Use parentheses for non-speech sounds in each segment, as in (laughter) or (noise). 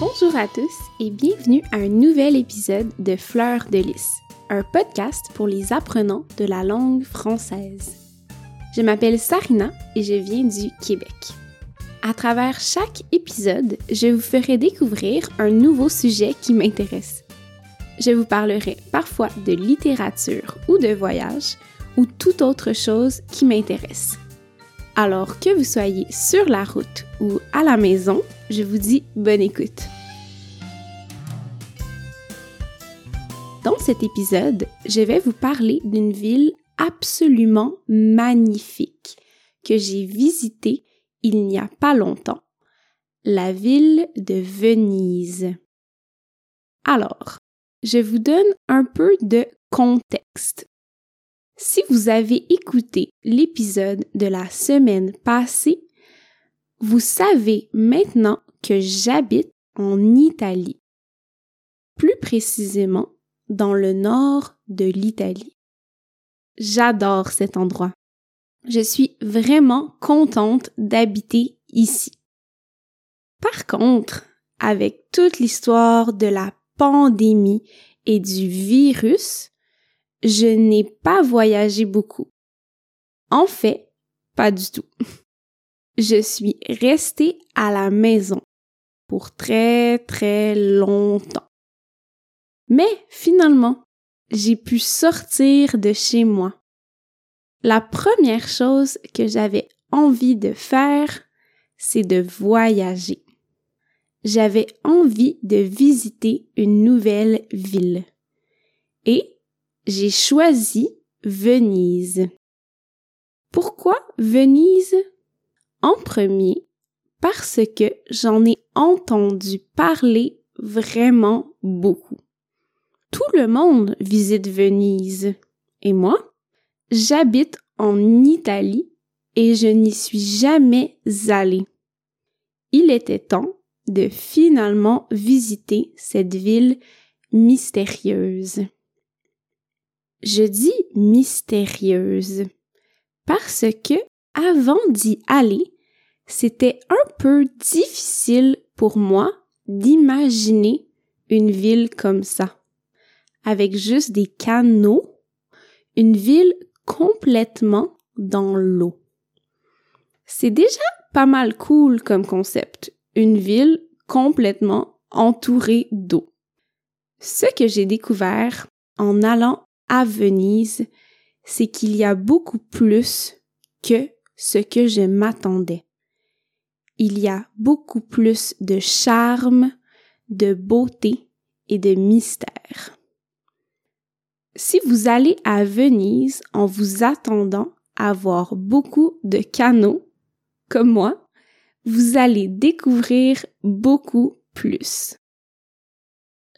Bonjour à tous et bienvenue à un nouvel épisode de Fleurs de lys, un podcast pour les apprenants de la langue française. Je m'appelle Sarina et je viens du Québec. À travers chaque épisode, je vous ferai découvrir un nouveau sujet qui m'intéresse. Je vous parlerai parfois de littérature ou de voyage ou toute autre chose qui m'intéresse. Alors que vous soyez sur la route ou à la maison, je vous dis bonne écoute. Dans cet épisode, je vais vous parler d'une ville absolument magnifique que j'ai visitée il n'y a pas longtemps, la ville de Venise. Alors, je vous donne un peu de contexte. Si vous avez écouté l'épisode de la semaine passée, vous savez maintenant que j'habite en Italie. Plus précisément, dans le nord de l'Italie. J'adore cet endroit. Je suis vraiment contente d'habiter ici. Par contre, avec toute l'histoire de la pandémie et du virus, je n'ai pas voyagé beaucoup. En fait, pas du tout. (laughs) Je suis restée à la maison pour très très longtemps. Mais finalement, j'ai pu sortir de chez moi la première chose que j'avais envie de faire, c'est de voyager. J'avais envie de visiter une nouvelle ville. Et j'ai choisi Venise. Pourquoi Venise? En premier, parce que j'en ai entendu parler vraiment beaucoup. Tout le monde visite Venise. Et moi, J'habite en Italie et je n'y suis jamais allée. Il était temps de finalement visiter cette ville mystérieuse. Je dis mystérieuse parce que avant d'y aller, c'était un peu difficile pour moi d'imaginer une ville comme ça, avec juste des canaux, une ville complètement dans l'eau. C'est déjà pas mal cool comme concept, une ville complètement entourée d'eau. Ce que j'ai découvert en allant Venise, c'est qu'il y a beaucoup plus que ce que je m'attendais. Il y a beaucoup plus de charme, de beauté et de mystère. Si vous allez à Venise en vous attendant à voir beaucoup de canaux, comme moi, vous allez découvrir beaucoup plus.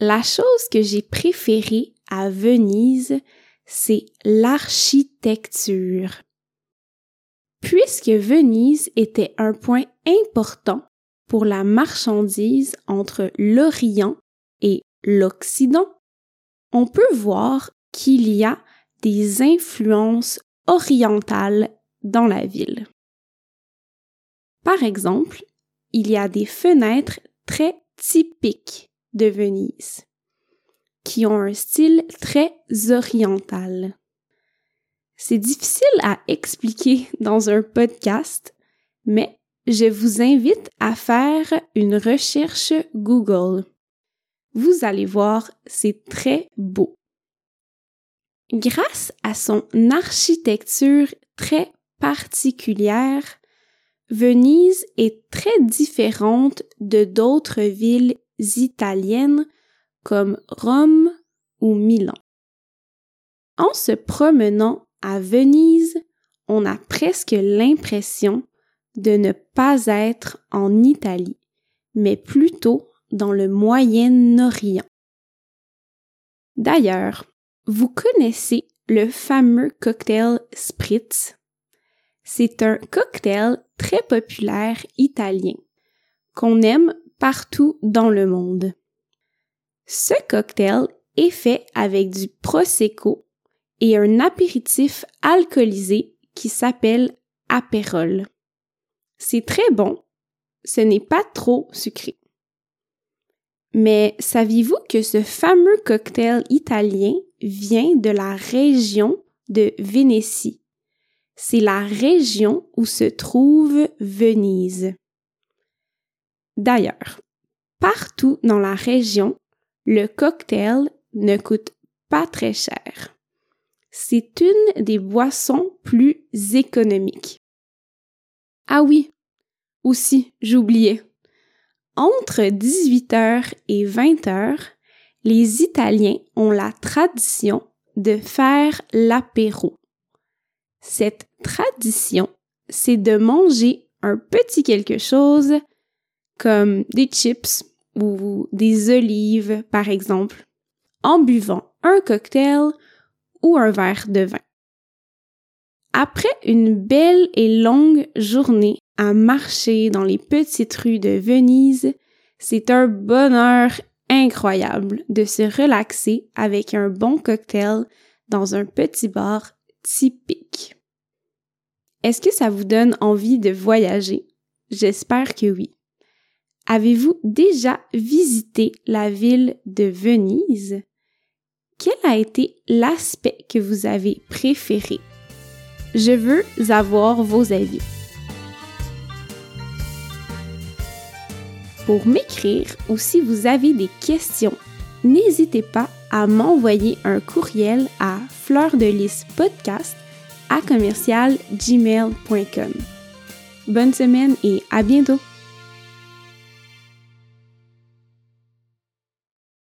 La chose que j'ai préférée Venise, c'est l'architecture. Puisque Venise était un point important pour la marchandise entre l'Orient et l'Occident, on peut voir qu'il y a des influences orientales dans la ville. Par exemple, il y a des fenêtres très typiques de Venise, qui ont un style très oriental. C'est difficile à expliquer dans un podcast, mais je vous invite à faire une recherche Google. Vous allez voir, c'est très beau. Grâce à son architecture très particulière, Venise est très différente de d'autres villes italiennes comme Rome ou Milan. En se promenant à Venise, on a presque l'impression de ne pas être en Italie, mais plutôt dans le Moyen-Orient. D'ailleurs, vous connaissez le fameux cocktail Spritz? C'est un cocktail très populaire italien qu'on aime partout dans le monde. Ce cocktail est fait avec du prosecco et un apéritif alcoolisé qui s'appelle apérole. C'est très bon, ce n'est pas trop sucré. Mais saviez-vous que ce fameux cocktail italien vient de la région de Vénétie? C'est la région où se trouve Venise. D'ailleurs, partout dans la région, le cocktail ne coûte pas très cher. C'est une des boissons plus économiques. Ah oui, aussi, j'oubliais. Entre 18h et 20h, les Italiens ont la tradition de faire l'apéro. Cette tradition, c'est de manger un petit quelque chose comme des chips ou des olives, par exemple, en buvant un cocktail ou un verre de vin. Après une belle et longue journée à marcher dans les petites rues de Venise, c'est un bonheur incroyable de se relaxer avec un bon cocktail dans un petit bar typique. Est-ce que ça vous donne envie de voyager? J'espère que oui. Avez-vous déjà visité la ville de Venise? Quel a été l'aspect que vous avez préféré? Je veux avoir vos avis. Pour m'écrire ou si vous avez des questions, n'hésitez pas à m'envoyer un courriel à fleurdelispodcast à commercial gmail.com. Bonne semaine et à bientôt!